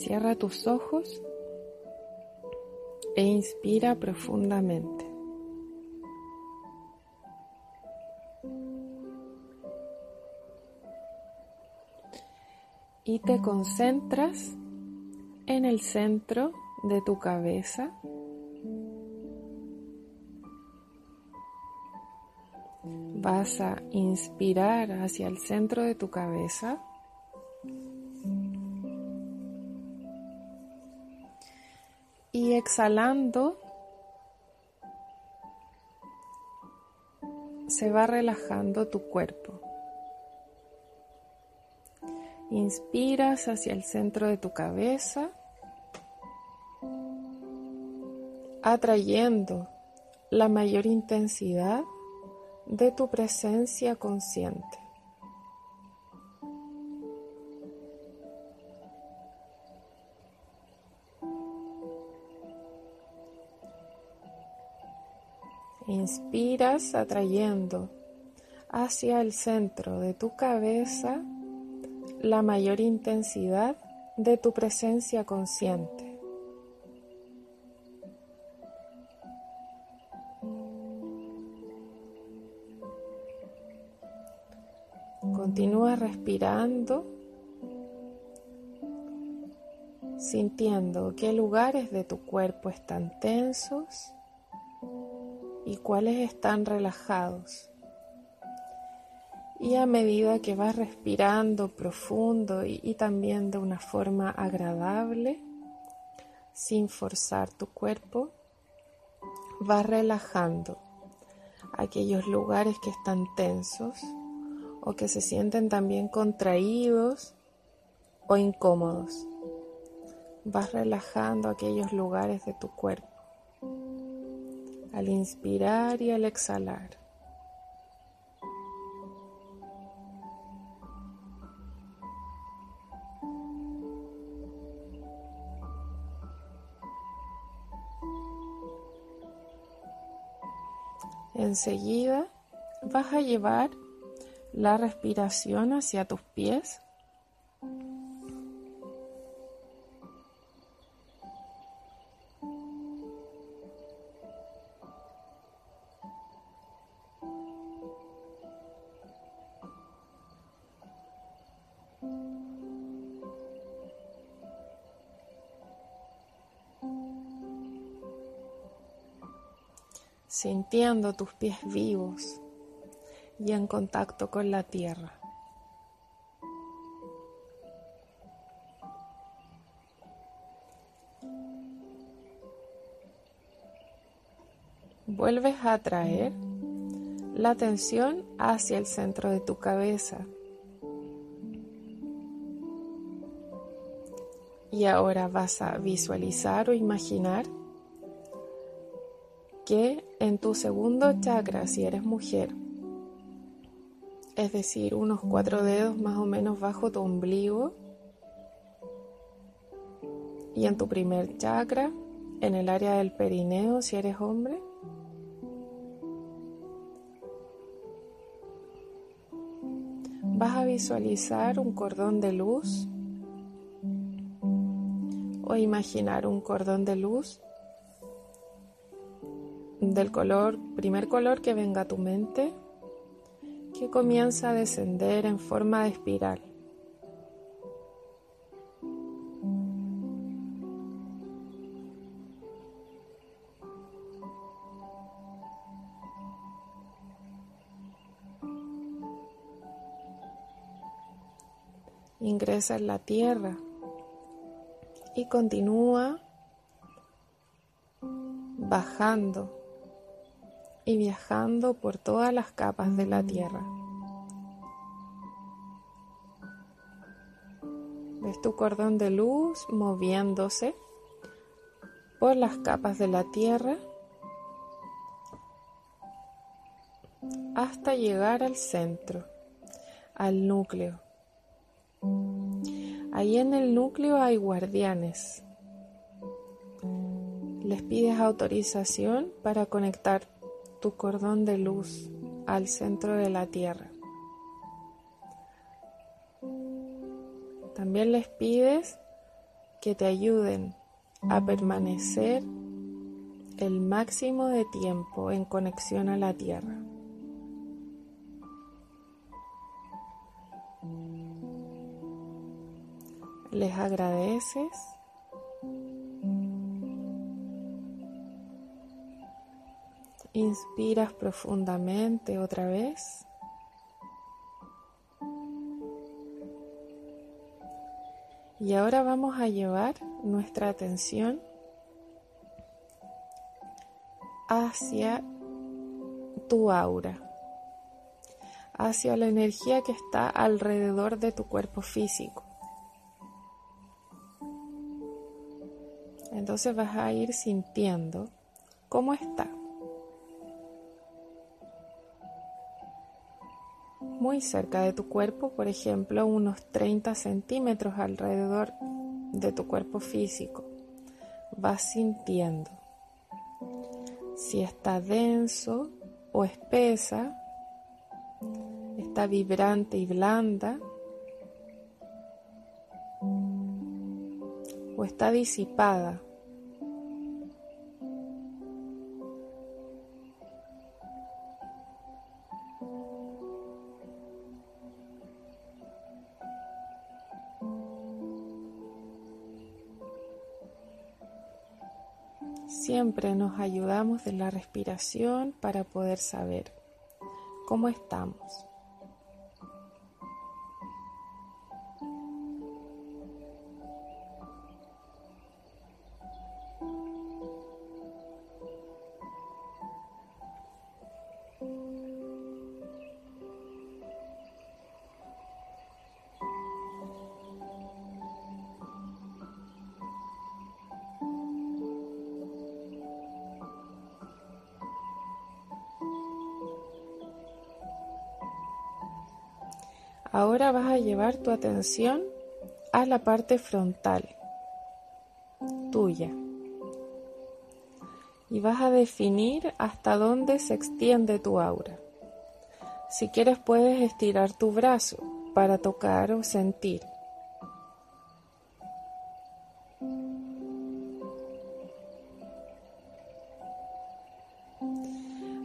Cierra tus ojos e inspira profundamente. Y te concentras en el centro de tu cabeza. Vas a inspirar hacia el centro de tu cabeza. Exhalando, se va relajando tu cuerpo. Inspiras hacia el centro de tu cabeza, atrayendo la mayor intensidad de tu presencia consciente. Inspiras atrayendo hacia el centro de tu cabeza la mayor intensidad de tu presencia consciente. Continúa respirando, sintiendo qué lugares de tu cuerpo están tensos y cuáles están relajados. Y a medida que vas respirando profundo y, y, también de una forma agradable, sin forzar tu cuerpo, vas relajando aquellos lugares que están tensos o que se sienten también contraídos o incómodos. Vas relajando aquellos lugares de tu cuerpo al inspirar y al exhalar. Enseguida vas a llevar la respiración hacia tus pies sintiendo tus pies vivos y en contacto con la tierra. Vuelves a traer la atención hacia el centro de tu cabeza. Y ahora vas a visualizar o imaginar que en tu segundo chakra, si eres mujer, es decir, unos cuatro dedos más o menos bajo tu ombligo, y en tu primer chakra, en el área del perineo, si eres hombre, vas a visualizar un cordón de luz o imaginar un cordón de luz del color, primer color que venga a tu mente, que comienza a descender en forma de espiral. Ingresa en la tierra y continúa bajando y viajando por todas las capas de la Tierra. Ves tu cordón de luz moviéndose por las capas de la Tierra hasta llegar al centro, al núcleo. Ahí en el núcleo hay guardianes. Les pides autorización para conectar tu cordón de luz al centro de la tierra. También les pides que te ayuden a permanecer el máximo de tiempo en conexión a la tierra. Les agradeces. Inspiras profundamente otra vez. Y ahora vamos a llevar nuestra atención hacia tu aura, hacia la energía que está alrededor de tu cuerpo físico. Entonces vas a ir sintiendo cómo está. Muy cerca de tu cuerpo, por ejemplo, unos 30 centímetros alrededor de tu cuerpo físico. Vas sintiendo si está denso o espesa, está vibrante y blanda, o está disipada. Siempre nos ayudamos de la respiración para poder saber cómo estamos. Ahora vas a llevar tu atención a la parte frontal tuya y vas a definir hasta dónde se extiende tu aura. Si quieres puedes estirar tu brazo para tocar o sentir.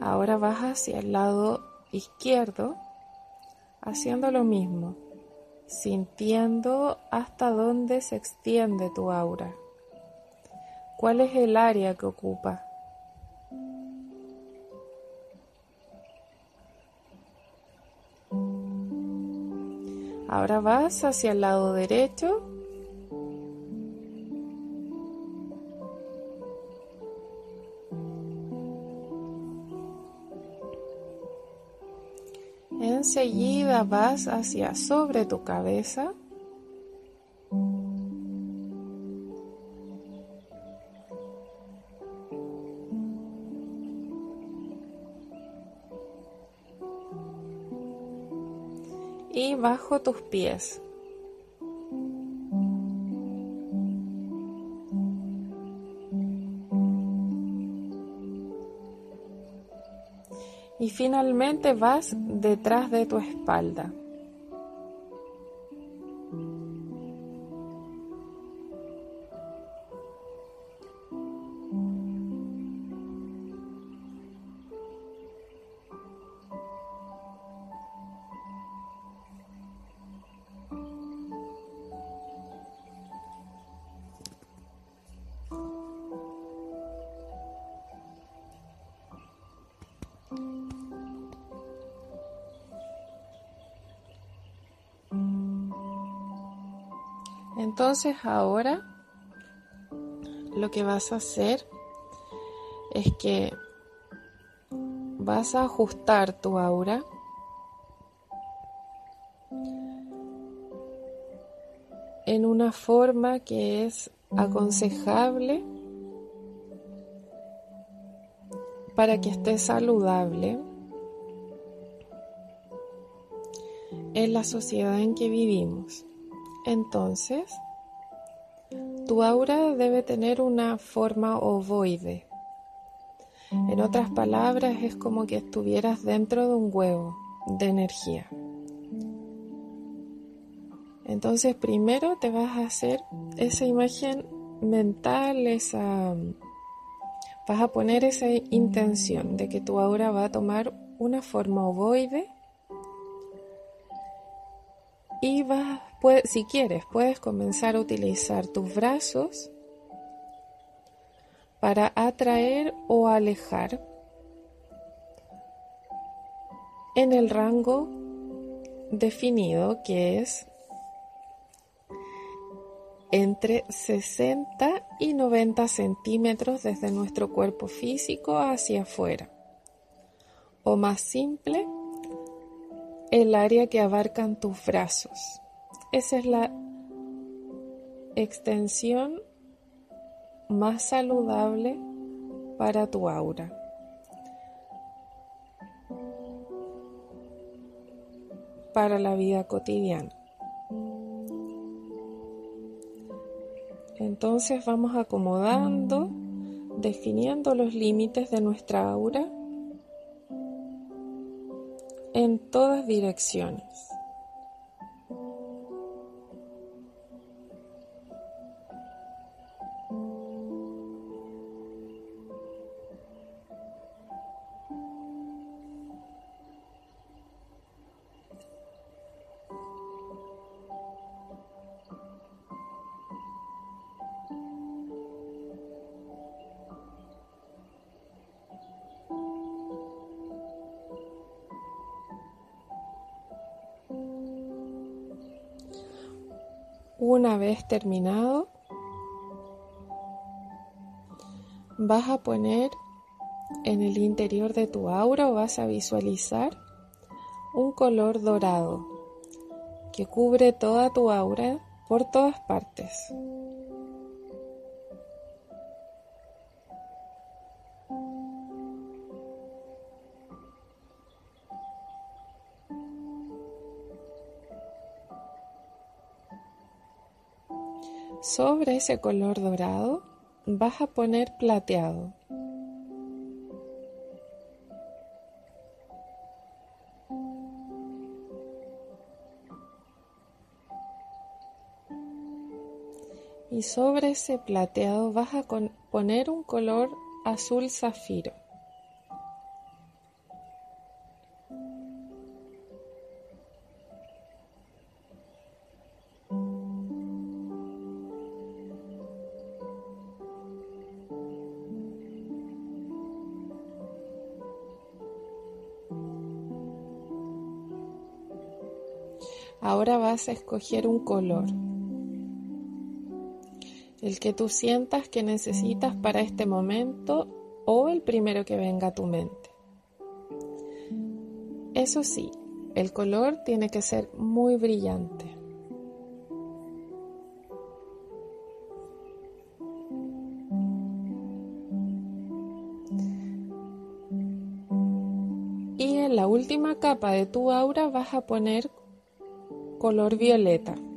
Ahora vas hacia el lado izquierdo haciendo lo mismo, sintiendo hasta dónde se extiende tu aura. ¿Cuál es el área que ocupa? Ahora vas hacia el lado derecho Enseguida vas hacia sobre tu cabeza. Y bajo tus pies. y finalmente vas detrás de tu espalda. Entonces ahora lo que vas a hacer es que vas a ajustar tu aura en una forma que es aconsejable para que esté saludable en la sociedad en que vivimos. Entonces, tu aura debe tener una forma ovoide. En otras palabras, es como que estuvieras dentro de un huevo de energía. Entonces primero te vas a hacer esa imagen mental, esa vas a poner esa intención de que tu aura va a tomar una forma ovoide y vas, si quieres, puedes comenzar a utilizar tus brazos para atraer o alejar en el rango definido que es entre 60 y 90 centímetros desde nuestro cuerpo físico hacia afuera. O más simple, el área que abarcan tus brazos. Esa es la extensión más saludable para tu aura. Para la vida cotidiana. Entonces vamos acomodando, definiendo los límites de nuestra aura en todas direcciones. Una vez terminado, vas a poner en el interior de tu aura o vas a visualizar un color dorado que cubre toda tu aura por todas partes. Sobre ese color dorado vas a poner plateado. Y sobre ese plateado vas a poner un color azul zafiro. Ahora vas a escoger un color, el que tú sientas que necesitas para este momento o el primero que venga a tu mente. Eso sí, el color tiene que ser muy brillante. Y en la última capa de tu aura vas a poner color violeta.